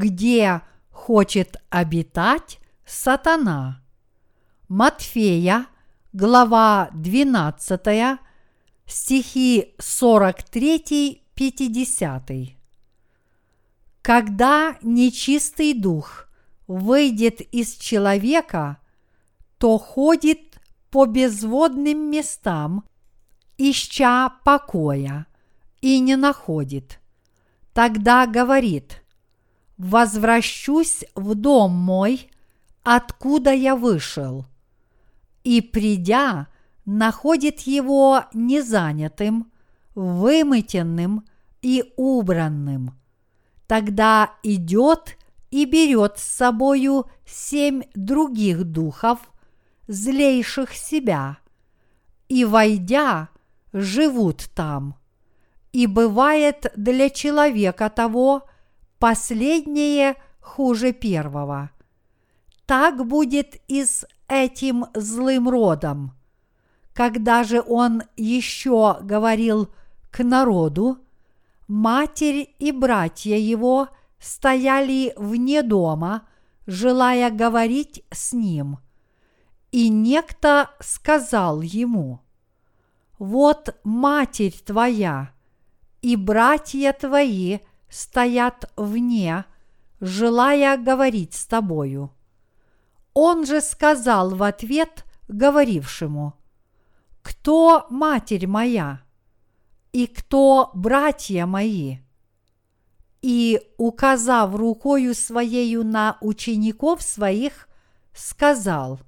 где хочет обитать сатана. Матфея, глава 12, стихи 43-50. Когда нечистый дух выйдет из человека, то ходит по безводным местам, ища покоя, и не находит. Тогда говорит, возвращусь в дом мой, откуда я вышел. И придя, находит его незанятым, вымытенным и убранным. Тогда идет и берет с собою семь других духов, злейших себя, и, войдя, живут там. И бывает для человека того последнее хуже первого. Так будет и с этим злым родом. Когда же он еще говорил к народу, матерь и братья его стояли вне дома, желая говорить с ним. И некто сказал ему, «Вот матерь твоя и братья твои стоят вне, желая говорить с тобою». Он же сказал в ответ говорившему, «Кто матерь моя? И кто братья мои?» И, указав рукою своею на учеников своих, сказал,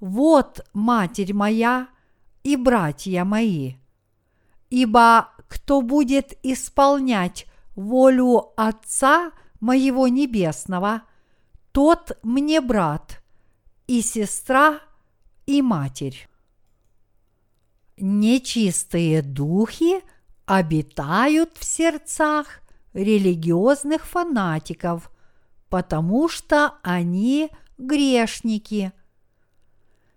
«Вот матерь моя и братья мои, ибо кто будет исполнять волю Отца моего Небесного – тот мне брат и сестра и матерь. Нечистые духи обитают в сердцах религиозных фанатиков, потому что они грешники.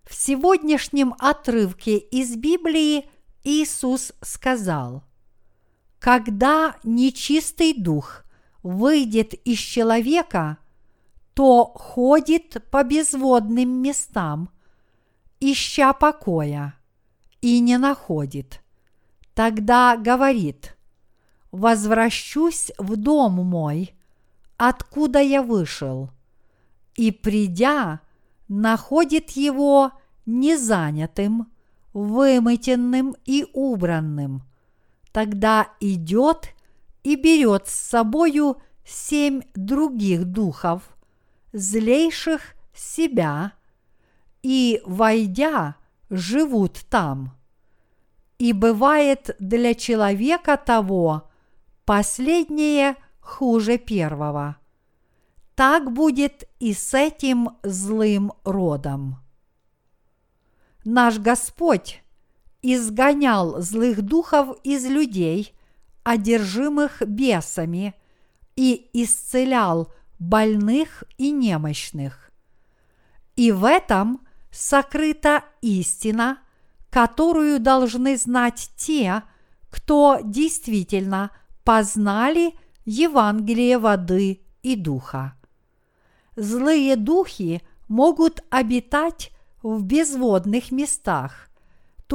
В сегодняшнем отрывке из Библии Иисус сказал, когда нечистый дух выйдет из человека – то ходит по безводным местам, ища покоя, и не находит. Тогда говорит, возвращусь в дом мой, откуда я вышел, и придя, находит его незанятым, вымытенным и убранным. Тогда идет и берет с собою семь других духов – злейших себя и, войдя, живут там. И бывает для человека того последнее хуже первого. Так будет и с этим злым родом. Наш Господь изгонял злых духов из людей, одержимых бесами, и исцелял больных и немощных. И в этом сокрыта истина, которую должны знать те, кто действительно познали Евангелие воды и духа. Злые духи могут обитать в безводных местах,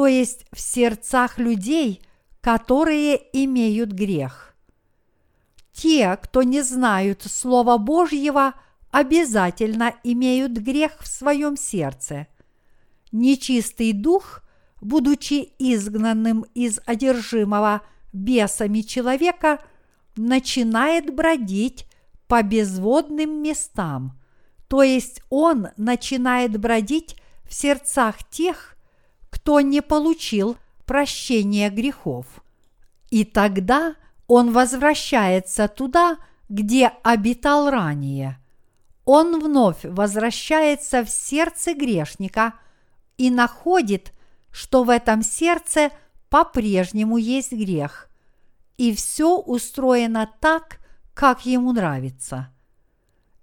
то есть в сердцах людей, которые имеют грех те, кто не знают Слова Божьего, обязательно имеют грех в своем сердце. Нечистый дух, будучи изгнанным из одержимого бесами человека, начинает бродить по безводным местам, то есть он начинает бродить в сердцах тех, кто не получил прощения грехов. И тогда – он возвращается туда, где обитал ранее. Он вновь возвращается в сердце грешника и находит, что в этом сердце по-прежнему есть грех, и все устроено так, как ему нравится.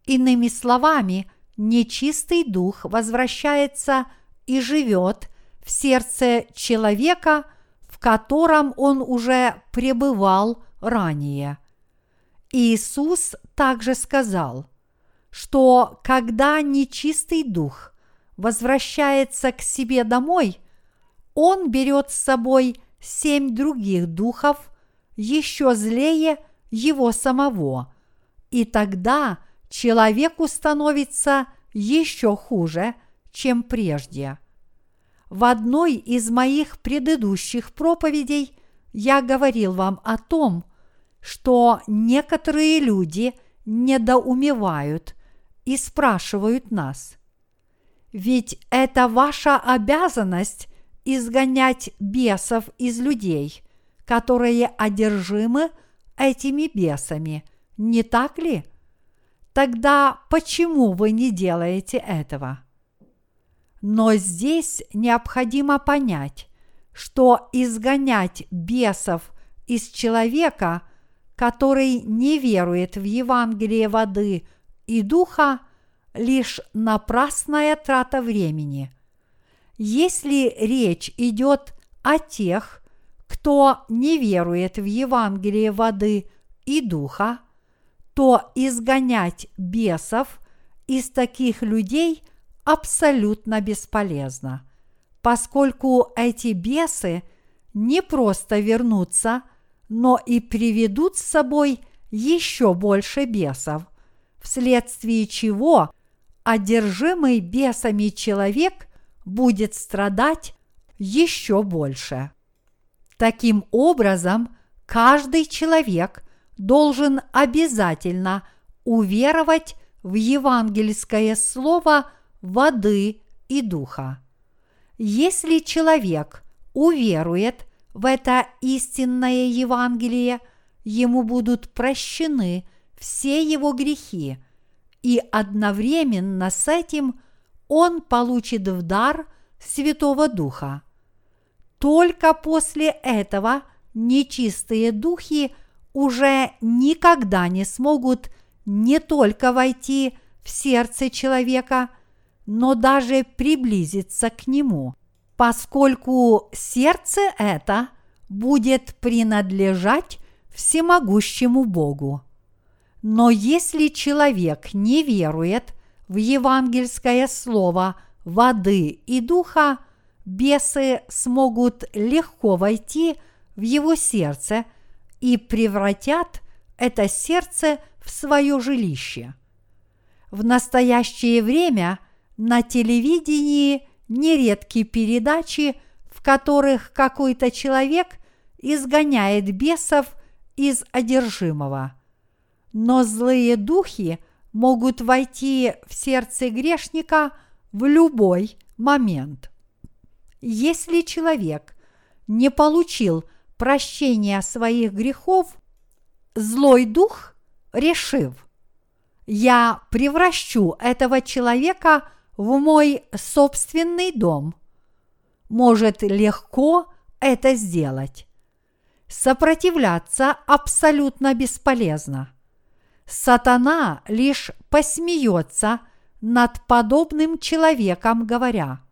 Иными словами, нечистый дух возвращается и живет в сердце человека, в котором он уже пребывал ранее. Иисус также сказал, что когда нечистый дух возвращается к себе домой, он берет с собой семь других духов, еще злее его самого, и тогда человеку становится еще хуже, чем прежде. В одной из моих предыдущих проповедей я говорил вам о том, что некоторые люди недоумевают и спрашивают нас. Ведь это ваша обязанность изгонять бесов из людей, которые одержимы этими бесами, не так ли? Тогда почему вы не делаете этого? Но здесь необходимо понять, что изгонять бесов из человека, который не верует в Евангелие воды и духа, лишь напрасная трата времени. Если речь идет о тех, кто не верует в Евангелие воды и духа, то изгонять бесов из таких людей абсолютно бесполезно, поскольку эти бесы не просто вернутся, но и приведут с собой еще больше бесов, вследствие чего одержимый бесами человек будет страдать еще больше. Таким образом, каждый человек должен обязательно уверовать в евангельское слово воды и духа. Если человек уверует в это истинное Евангелие, ему будут прощены все его грехи, и одновременно с этим он получит в дар Святого Духа. Только после этого нечистые духи уже никогда не смогут не только войти в сердце человека, но даже приблизиться к нему, поскольку сердце это будет принадлежать всемогущему Богу. Но если человек не верует в евангельское слово воды и духа, бесы смогут легко войти в его сердце и превратят это сердце в свое жилище. В настоящее время на телевидении нередки передачи, в которых какой-то человек изгоняет бесов из одержимого. Но злые духи могут войти в сердце грешника в любой момент – если человек не получил прощения своих грехов, злой дух, решив, я превращу этого человека в мой собственный дом, может легко это сделать. Сопротивляться абсолютно бесполезно. Сатана лишь посмеется над подобным человеком, говоря –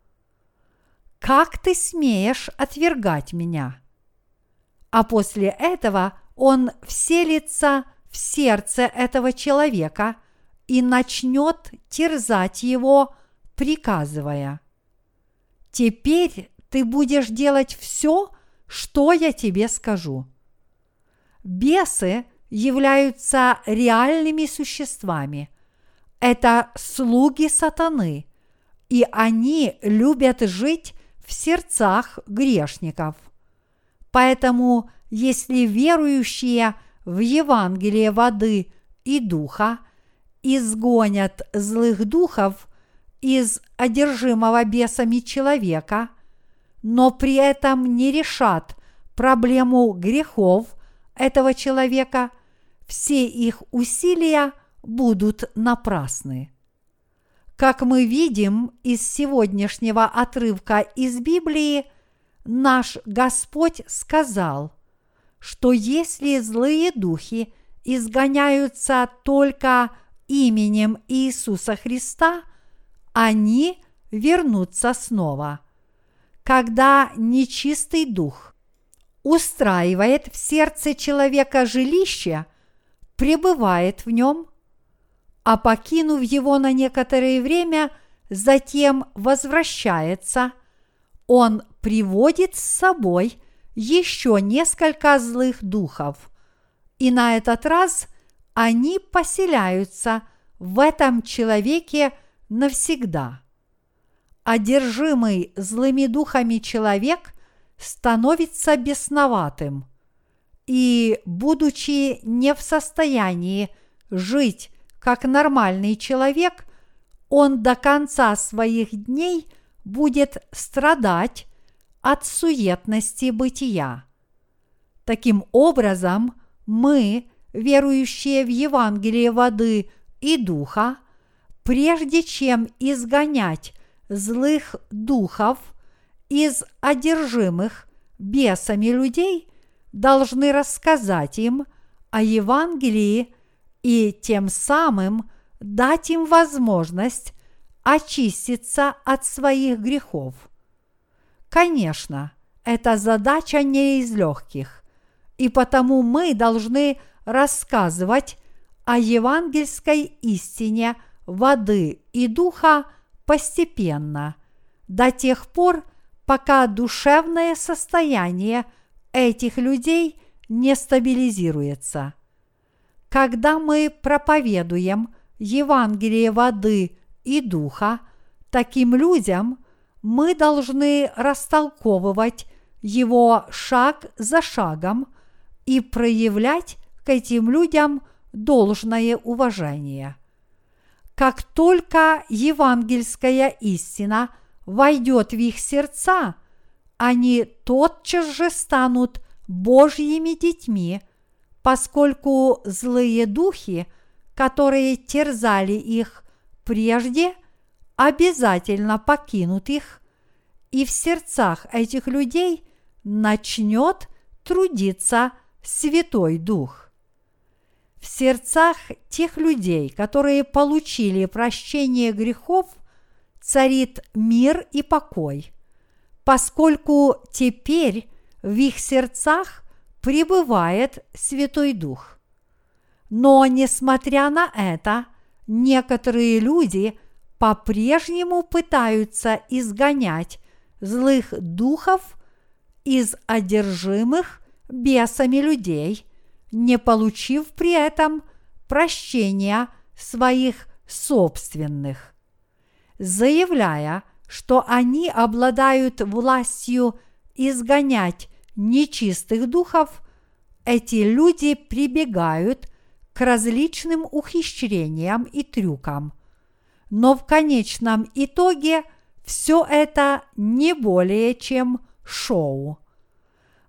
как ты смеешь отвергать меня? А после этого он вселится в сердце этого человека и начнет терзать его, приказывая, «Теперь ты будешь делать все, что я тебе скажу». Бесы являются реальными существами. Это слуги сатаны, и они любят жить в сердцах грешников. Поэтому, если верующие в Евангелие воды и духа изгонят злых духов из одержимого бесами человека, но при этом не решат проблему грехов этого человека, все их усилия будут напрасны. Как мы видим из сегодняшнего отрывка из Библии, наш Господь сказал, что если злые духи изгоняются только именем Иисуса Христа, они вернутся снова. Когда нечистый дух устраивает в сердце человека жилище, пребывает в нем, а покинув его на некоторое время, затем возвращается, он приводит с собой еще несколько злых духов, и на этот раз они поселяются в этом человеке навсегда. Одержимый злыми духами человек становится бесноватым – и, будучи не в состоянии жить как нормальный человек, он до конца своих дней будет страдать от суетности бытия. Таким образом, мы, верующие в Евангелие воды и духа, прежде чем изгонять злых духов из одержимых бесами людей – должны рассказать им о Евангелии и тем самым дать им возможность очиститься от своих грехов. Конечно, эта задача не из легких, и потому мы должны рассказывать о евангельской истине воды и духа постепенно, до тех пор, пока душевное состояние – этих людей не стабилизируется. Когда мы проповедуем Евангелие воды и духа таким людям, мы должны растолковывать его шаг за шагом и проявлять к этим людям должное уважение. Как только евангельская истина войдет в их сердца – они тотчас же станут Божьими детьми, поскольку злые духи, которые терзали их прежде, обязательно покинут их, и в сердцах этих людей начнет трудиться Святой Дух. В сердцах тех людей, которые получили прощение грехов, царит мир и покой – поскольку теперь в их сердцах пребывает Святой Дух. Но, несмотря на это, некоторые люди по-прежнему пытаются изгонять злых духов из одержимых бесами людей, не получив при этом прощения своих собственных. Заявляя, что они обладают властью изгонять нечистых духов, эти люди прибегают к различным ухищрениям и трюкам. Но в конечном итоге все это не более чем шоу.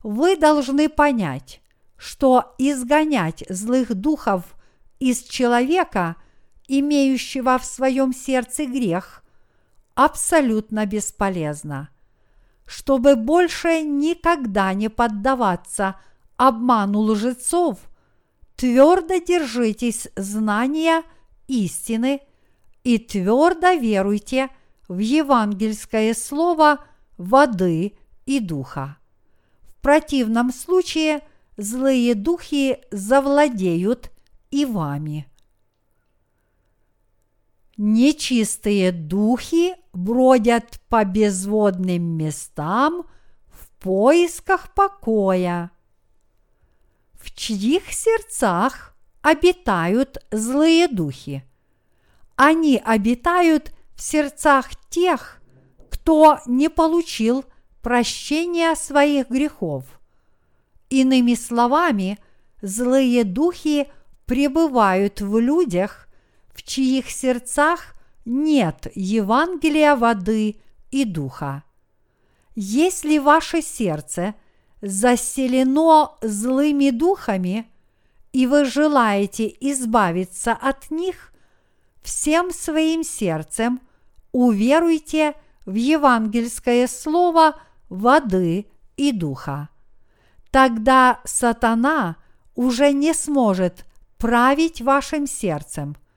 Вы должны понять, что изгонять злых духов из человека, имеющего в своем сердце грех – абсолютно бесполезно. Чтобы больше никогда не поддаваться обману лжецов, твердо держитесь знания истины и твердо веруйте в евангельское слово воды и духа. В противном случае злые духи завладеют и вами. Нечистые духи бродят по безводным местам в поисках покоя. В чьих сердцах обитают злые духи? Они обитают в сердцах тех, кто не получил прощения своих грехов. Иными словами, злые духи пребывают в людях, в чьих сердцах нет Евангелия воды и духа. Если ваше сердце заселено злыми духами, и вы желаете избавиться от них, всем своим сердцем уверуйте в евангельское слово воды и духа. Тогда сатана уже не сможет править вашим сердцем –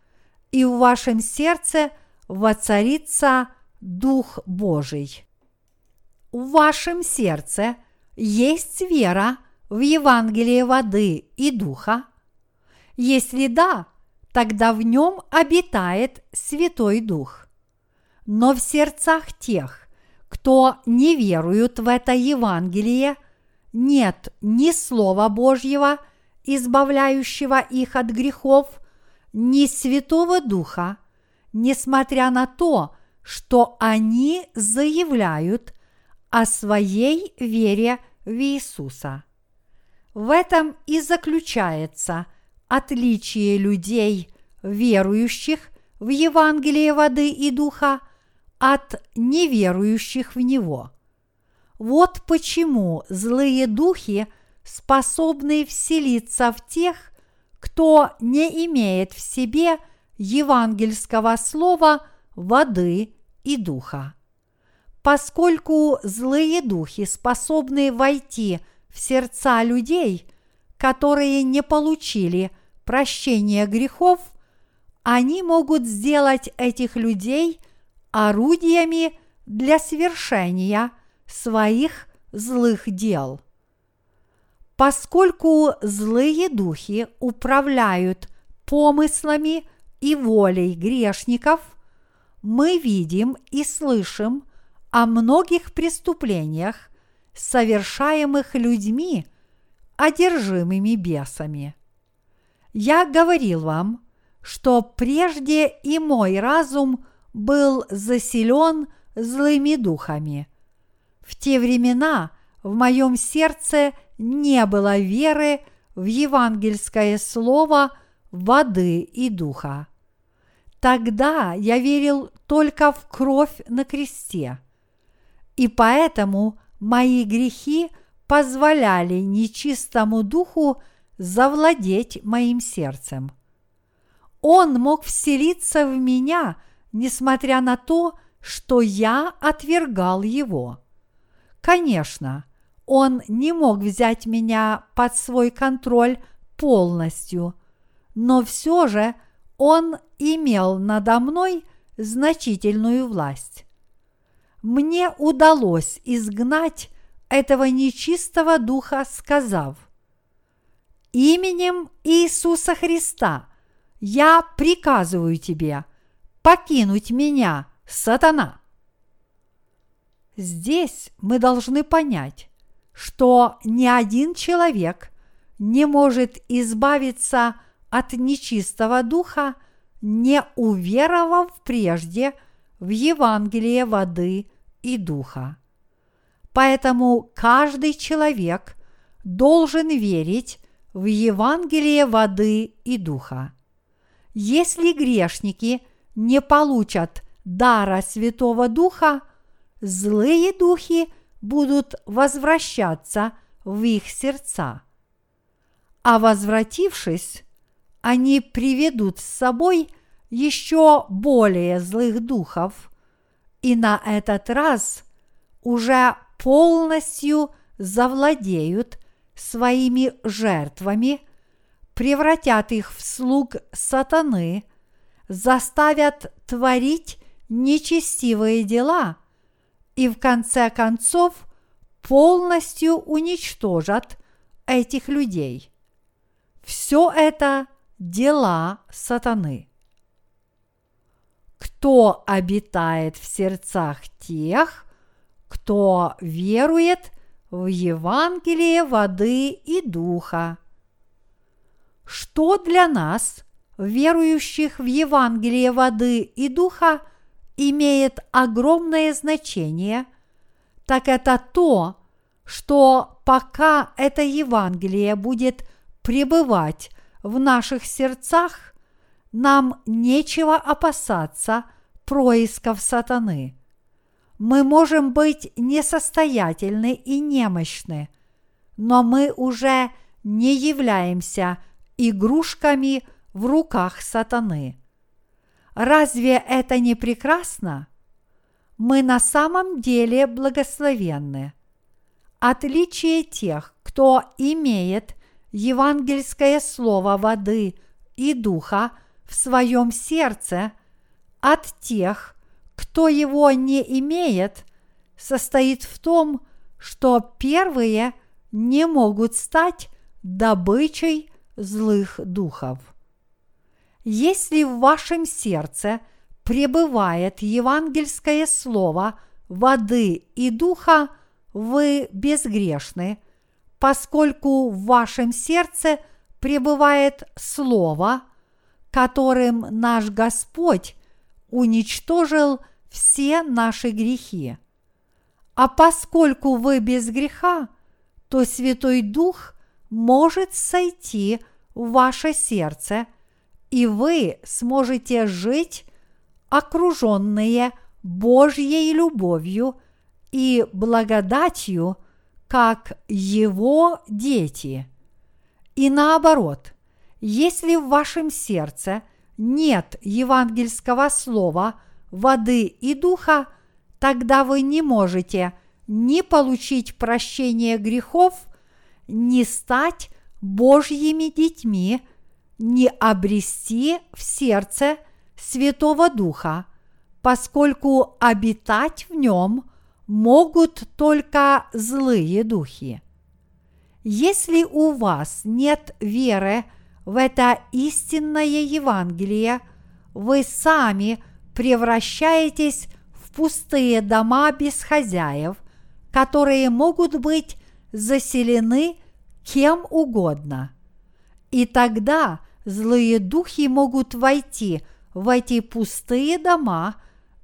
и в вашем сердце воцарится Дух Божий. В вашем сердце есть вера в Евангелие воды и духа. Если да, тогда в нем обитает Святой Дух. Но в сердцах тех, кто не веруют в это Евангелие, нет ни Слова Божьего, избавляющего их от грехов, ни Святого Духа, несмотря на то, что они заявляют о своей вере в Иисуса. В этом и заключается отличие людей, верующих в Евангелие воды и духа, от неверующих в него. Вот почему злые духи способны вселиться в тех, кто не имеет в себе евангельского слова воды и духа. Поскольку злые духи способны войти в сердца людей, которые не получили прощения грехов, они могут сделать этих людей орудиями для свершения своих злых дел. Поскольку злые духи управляют помыслами и волей грешников, мы видим и слышим о многих преступлениях, совершаемых людьми, одержимыми бесами. Я говорил вам, что прежде и мой разум был заселен злыми духами. В те времена в моем сердце не было веры в евангельское слово воды и духа. Тогда я верил только в кровь на кресте. И поэтому мои грехи позволяли нечистому духу завладеть моим сердцем. Он мог вселиться в меня, несмотря на то, что я отвергал его. Конечно, он не мог взять меня под свой контроль полностью, но все же он имел надо мной значительную власть мне удалось изгнать этого нечистого духа, сказав, «Именем Иисуса Христа я приказываю тебе покинуть меня, сатана». Здесь мы должны понять, что ни один человек не может избавиться от нечистого духа, не уверовав прежде – в Евангелие воды и духа. Поэтому каждый человек должен верить в Евангелие воды и духа. Если грешники не получат дара Святого Духа, злые духи будут возвращаться в их сердца. А возвратившись, они приведут с собой – еще более злых духов, и на этот раз уже полностью завладеют своими жертвами, превратят их в слуг сатаны, заставят творить нечестивые дела и в конце концов полностью уничтожат этих людей. Все это дела сатаны кто обитает в сердцах тех, кто верует в Евангелие воды и духа. Что для нас, верующих в Евангелие воды и духа, имеет огромное значение, так это то, что пока это Евангелие будет пребывать в наших сердцах, нам нечего опасаться происков сатаны. Мы можем быть несостоятельны и немощны, но мы уже не являемся игрушками в руках сатаны. Разве это не прекрасно? Мы на самом деле благословенны. Отличие тех, кто имеет евангельское слово воды и духа – в своем сердце от тех, кто его не имеет, состоит в том, что первые не могут стать добычей злых духов. Если в вашем сердце пребывает евангельское слово воды и духа, вы безгрешны, поскольку в вашем сердце пребывает слово, которым наш Господь уничтожил все наши грехи. А поскольку вы без греха, то Святой Дух может сойти в ваше сердце, и вы сможете жить окруженные Божьей любовью и благодатью, как Его дети. И наоборот, если в вашем сердце нет евангельского слова, воды и духа, тогда вы не можете ни получить прощение грехов, ни стать Божьими детьми, ни обрести в сердце Святого Духа, поскольку обитать в нем могут только злые духи. Если у вас нет веры в это истинное Евангелие, вы сами превращаетесь в пустые дома без хозяев, которые могут быть заселены кем угодно. И тогда злые духи могут войти в эти пустые дома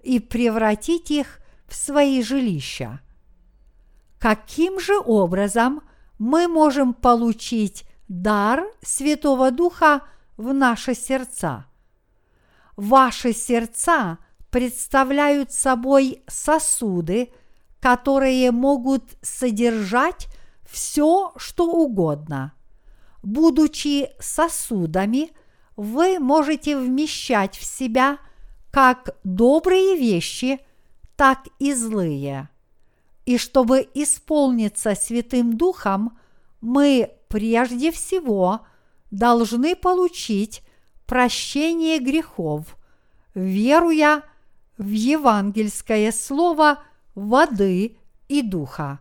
и превратить их в свои жилища. Каким же образом мы можем получить дар Святого Духа в наши сердца? Ваши сердца представляют собой сосуды, которые могут содержать все, что угодно. Будучи сосудами, вы можете вмещать в себя как добрые вещи, так и злые. И чтобы исполниться Святым Духом, мы прежде всего должны получить прощение грехов, веруя в евангельское слово воды и духа.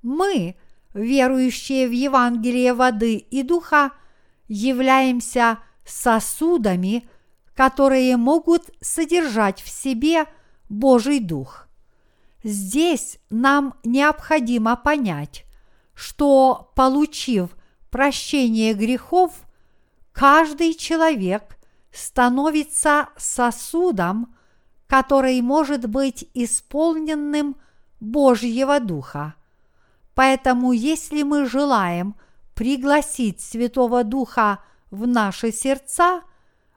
Мы, верующие в Евангелие воды и духа, являемся сосудами, которые могут содержать в себе Божий Дух. Здесь нам необходимо понять, что, получив прощение грехов, каждый человек становится сосудом, который может быть исполненным Божьего Духа. Поэтому, если мы желаем пригласить Святого Духа в наши сердца,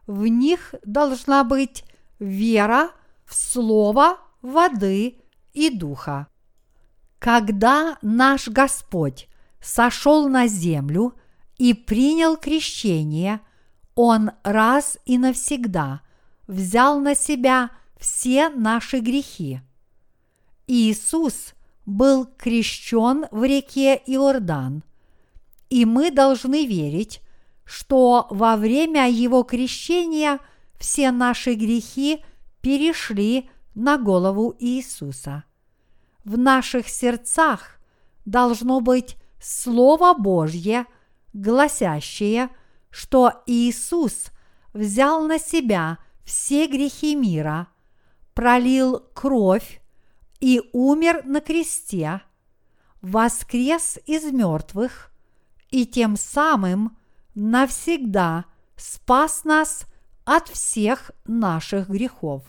в них должна быть вера в Слово воды и Духа. Когда наш Господь сошел на землю и принял крещение, Он раз и навсегда взял на себя все наши грехи. Иисус был крещен в реке Иордан, и мы должны верить, что во время его крещения все наши грехи перешли на голову Иисуса. В наших сердцах должно быть Слово Божье, гласящее, что Иисус взял на себя все грехи мира, пролил кровь и умер на кресте, воскрес из мертвых и тем самым навсегда спас нас от всех наших грехов.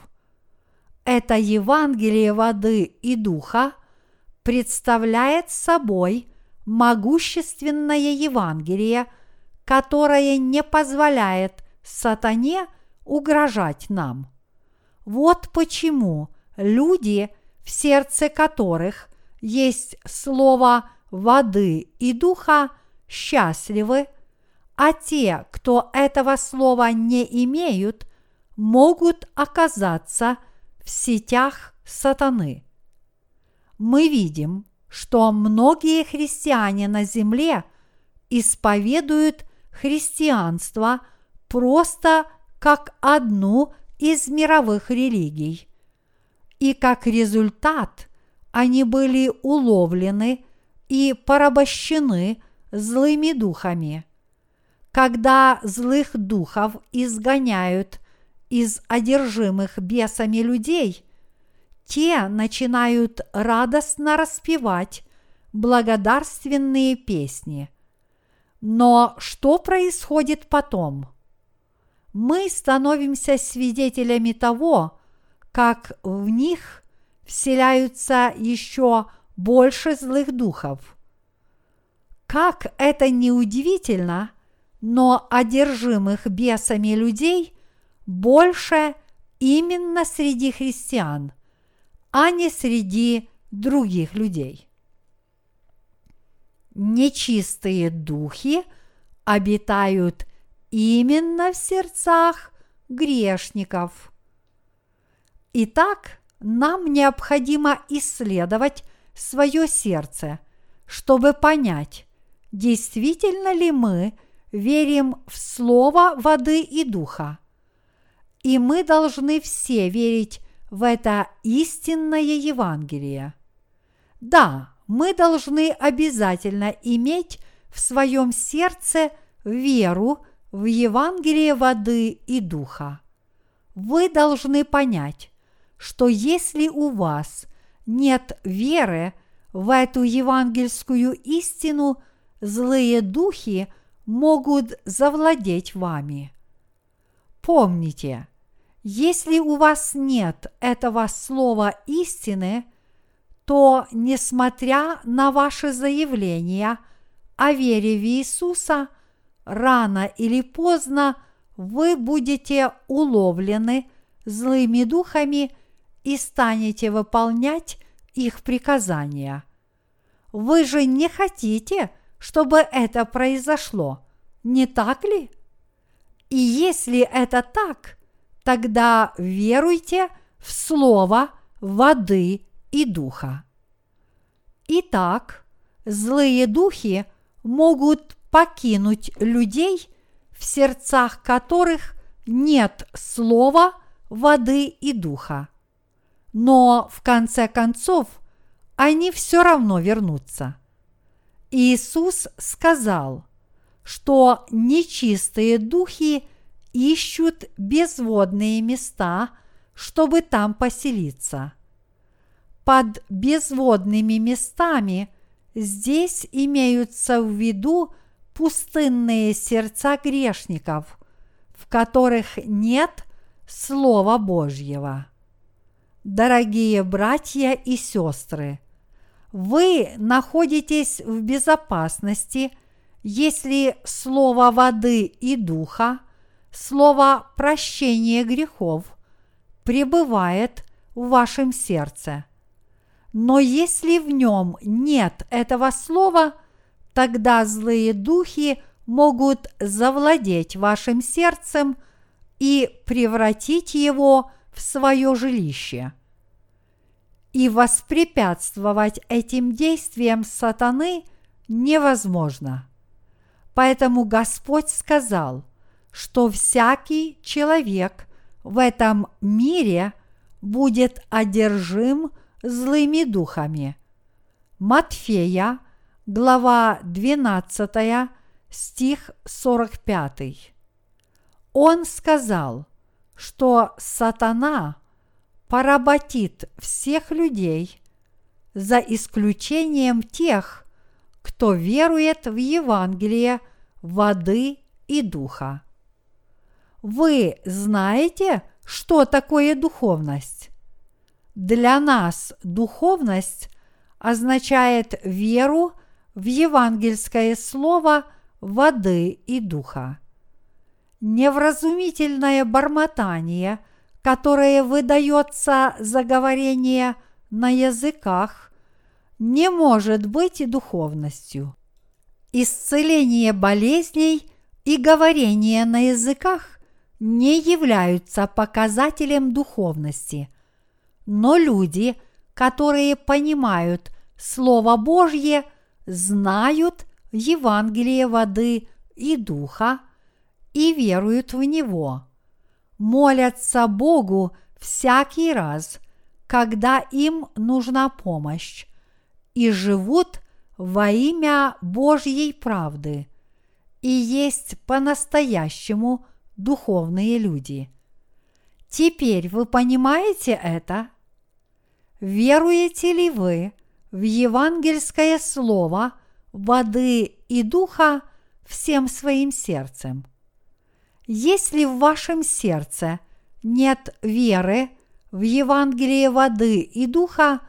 Это Евангелие воды и духа представляет собой могущественное Евангелие, которое не позволяет сатане угрожать нам. Вот почему люди, в сердце которых есть слово воды и духа, счастливы, а те, кто этого слова не имеют, могут оказаться – в сетях сатаны. Мы видим, что многие христиане на земле исповедуют христианство просто как одну из мировых религий. И как результат они были уловлены и порабощены злыми духами. когда злых духов изгоняют из одержимых бесами людей, те начинают радостно распевать благодарственные песни. Но что происходит потом? Мы становимся свидетелями того, как в них вселяются еще больше злых духов. Как это не удивительно, но одержимых бесами людей больше именно среди христиан, а не среди других людей. Нечистые духи обитают именно в сердцах грешников. Итак, нам необходимо исследовать свое сердце, чтобы понять, действительно ли мы верим в Слово воды и духа. И мы должны все верить в это истинное Евангелие. Да, мы должны обязательно иметь в своем сердце веру в Евангелие воды и духа. Вы должны понять, что если у вас нет веры в эту евангельскую истину, злые духи могут завладеть вами. Помните, если у вас нет этого слова истины, то, несмотря на ваши заявления о вере в Иисуса, рано или поздно вы будете уловлены злыми духами – и станете выполнять их приказания. Вы же не хотите, чтобы это произошло, не так ли? И если это так, тогда веруйте в слово воды и духа. Итак, злые духи могут покинуть людей, в сердцах которых нет слова воды и духа но в конце концов они все равно вернутся. Иисус сказал, что нечистые духи ищут безводные места, чтобы там поселиться. Под безводными местами здесь имеются в виду пустынные сердца грешников, в которых нет Слова Божьего. Дорогие братья и сестры, вы находитесь в безопасности, если слово воды и духа, слово прощения грехов пребывает в вашем сердце. Но если в нем нет этого слова, тогда злые духи могут завладеть вашим сердцем и превратить его в в свое жилище. И воспрепятствовать этим действиям сатаны невозможно. Поэтому Господь сказал, что всякий человек в этом мире будет одержим злыми духами. Матфея, глава 12, стих 45. Он сказал – что сатана поработит всех людей, за исключением тех, кто верует в Евангелие воды и духа. Вы знаете, что такое духовность? Для нас духовность означает веру в евангельское слово воды и духа невразумительное бормотание, которое выдается за говорение на языках, не может быть духовностью. Исцеление болезней и говорение на языках не являются показателем духовности, но люди, которые понимают Слово Божье, знают Евангелие воды и духа – и веруют в Него, молятся Богу всякий раз, когда им нужна помощь, и живут во имя Божьей правды, и есть по-настоящему духовные люди. Теперь вы понимаете это? Веруете ли вы в евангельское слово воды и духа всем своим сердцем? Если в вашем сердце нет веры в Евангелие воды и духа,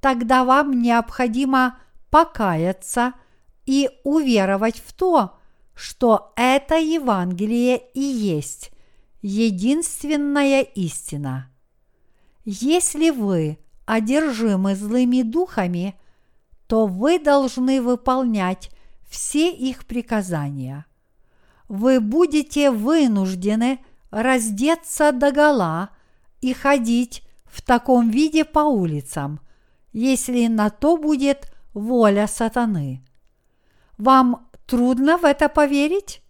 тогда вам необходимо покаяться и уверовать в то, что это Евангелие и есть единственная истина. Если вы одержимы злыми духами, то вы должны выполнять все их приказания. Вы будете вынуждены раздеться догола и ходить в таком виде по улицам, если на то будет воля сатаны. Вам трудно в это поверить?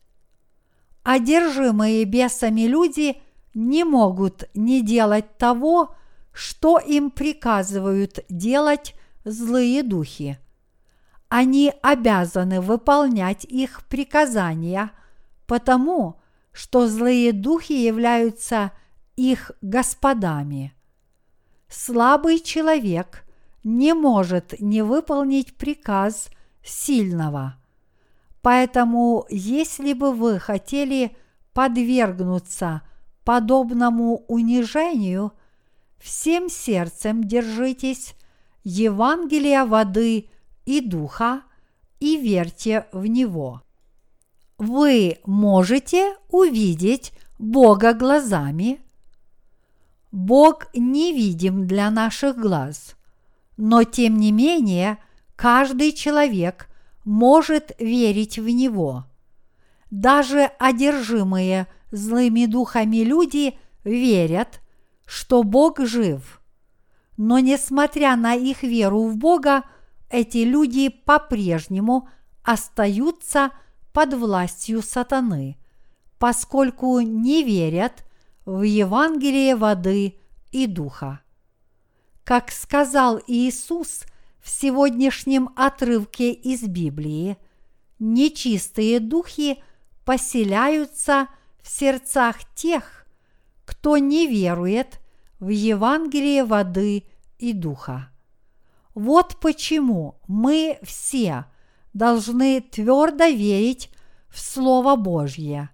Одержимые бесами люди не могут не делать того, что им приказывают делать злые духи. Они обязаны выполнять их приказания, потому что злые духи являются их господами. Слабый человек не может не выполнить приказ сильного. Поэтому, если бы вы хотели подвергнуться подобному унижению, всем сердцем держитесь Евангелия воды и духа и верьте в него. Вы можете увидеть Бога глазами. Бог невидим для наших глаз, но тем не менее каждый человек может верить в Него. Даже одержимые злыми духами люди верят, что Бог жив. Но несмотря на их веру в Бога, эти люди по-прежнему остаются под властью сатаны, поскольку не верят в Евангелие воды и духа. Как сказал Иисус в сегодняшнем отрывке из Библии, нечистые духи поселяются в сердцах тех, кто не верует в Евангелие воды и духа. Вот почему мы все должны твердо верить в Слово Божье.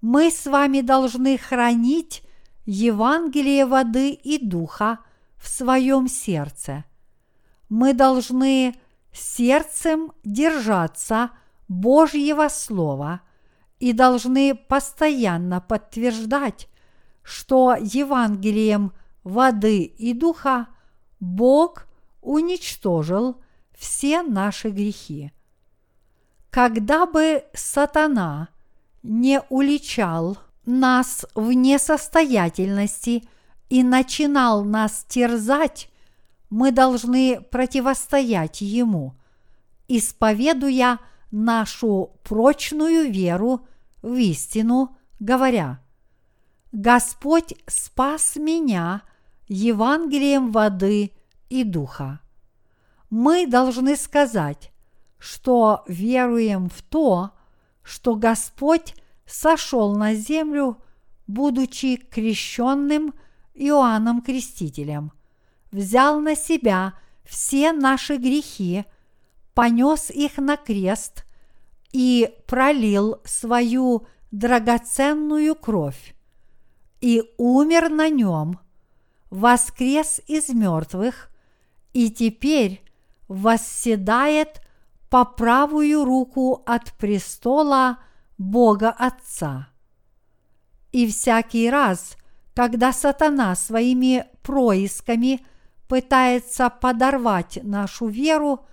Мы с вами должны хранить Евангелие воды и духа в своем сердце. Мы должны сердцем держаться Божьего Слова и должны постоянно подтверждать, что Евангелием воды и духа Бог уничтожил все наши грехи. Когда бы сатана не уличал нас в несостоятельности и начинал нас терзать, мы должны противостоять ему, исповедуя нашу прочную веру в истину, говоря – Господь спас меня Евангелием воды и духа. Мы должны сказать, что веруем в то, что Господь сошел на землю, будучи крещенным Иоанном Крестителем, взял на себя все наши грехи, понес их на крест и пролил свою драгоценную кровь и умер на нем, воскрес из мертвых и теперь восседает по правую руку от престола Бога Отца. И всякий раз, когда сатана своими происками пытается подорвать нашу веру,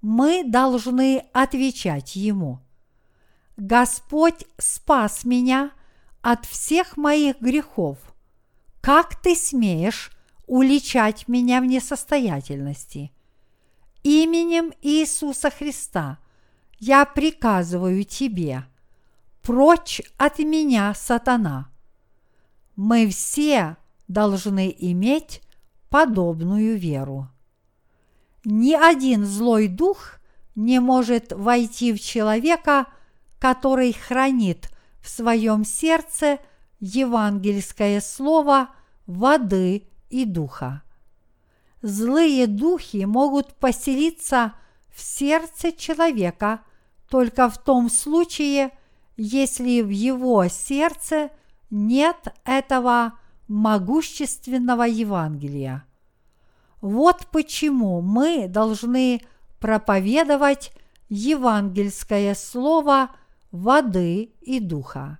мы должны отвечать ему. Господь спас меня – от всех моих грехов. Как ты смеешь уличать меня в несостоятельности? Именем Иисуса Христа я приказываю тебе, прочь от меня, сатана. Мы все должны иметь подобную веру. Ни один злой дух не может войти в человека, который хранит в своем сердце евангельское слово воды и духа. Злые духи могут поселиться в сердце человека только в том случае, если в его сердце нет этого могущественного Евангелия. Вот почему мы должны проповедовать евангельское слово воды и духа.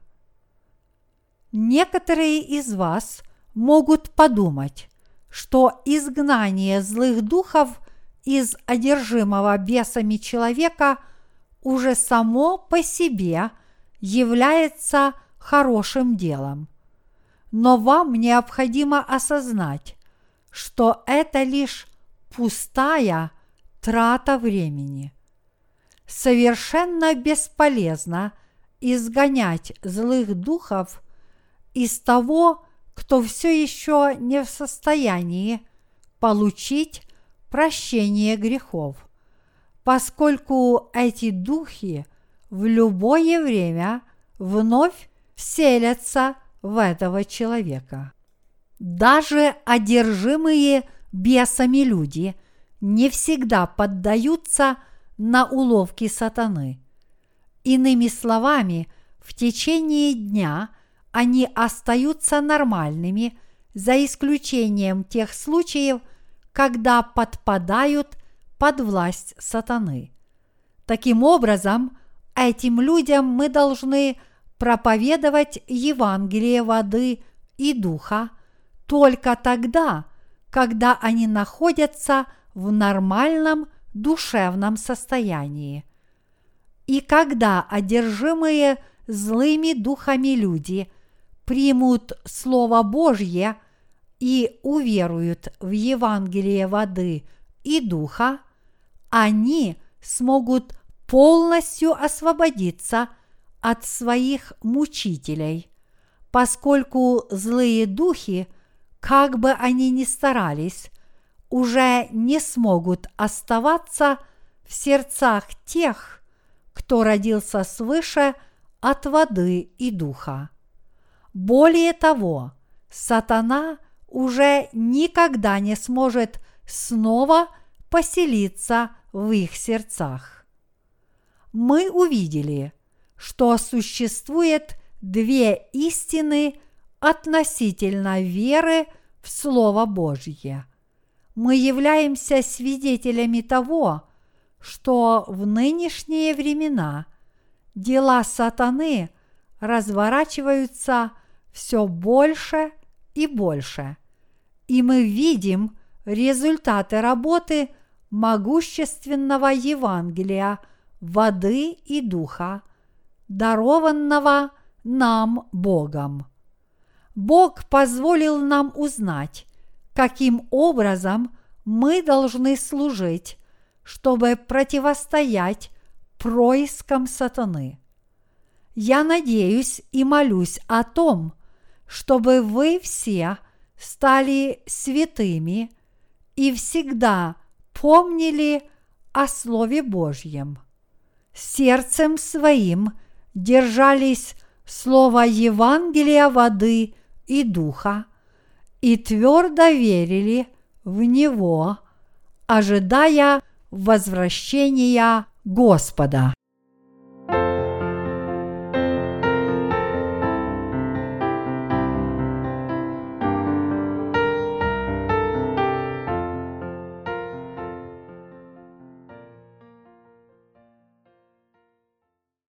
Некоторые из вас могут подумать, что изгнание злых духов из одержимого бесами человека уже само по себе является хорошим делом. Но вам необходимо осознать, что это лишь пустая трата времени. Совершенно бесполезно изгонять злых духов из того, кто все еще не в состоянии получить прощение грехов, поскольку эти духи в любое время вновь вселятся в этого человека. Даже одержимые бесами люди не всегда поддаются на уловки сатаны. Иными словами, в течение дня они остаются нормальными, за исключением тех случаев, когда подпадают под власть сатаны. Таким образом, этим людям мы должны проповедовать Евангелие воды и духа только тогда, когда они находятся в нормальном душевном состоянии. И когда одержимые злыми духами люди примут Слово Божье и уверуют в Евангелие воды и духа, они смогут полностью освободиться от своих мучителей, поскольку злые духи, как бы они ни старались, уже не смогут оставаться в сердцах тех, кто родился свыше от воды и духа. Более того, сатана уже никогда не сможет снова поселиться в их сердцах. Мы увидели, что существует две истины относительно веры в Слово Божье – мы являемся свидетелями того, что в нынешние времена дела сатаны разворачиваются все больше и больше, и мы видим результаты работы могущественного Евангелия воды и духа, дарованного нам Богом. Бог позволил нам узнать, каким образом мы должны служить, чтобы противостоять проискам сатаны. Я надеюсь и молюсь о том, чтобы вы все стали святыми и всегда помнили о Слове Божьем. Сердцем своим держались Слова Евангелия воды и духа – и твердо верили в Него, ожидая возвращения Господа.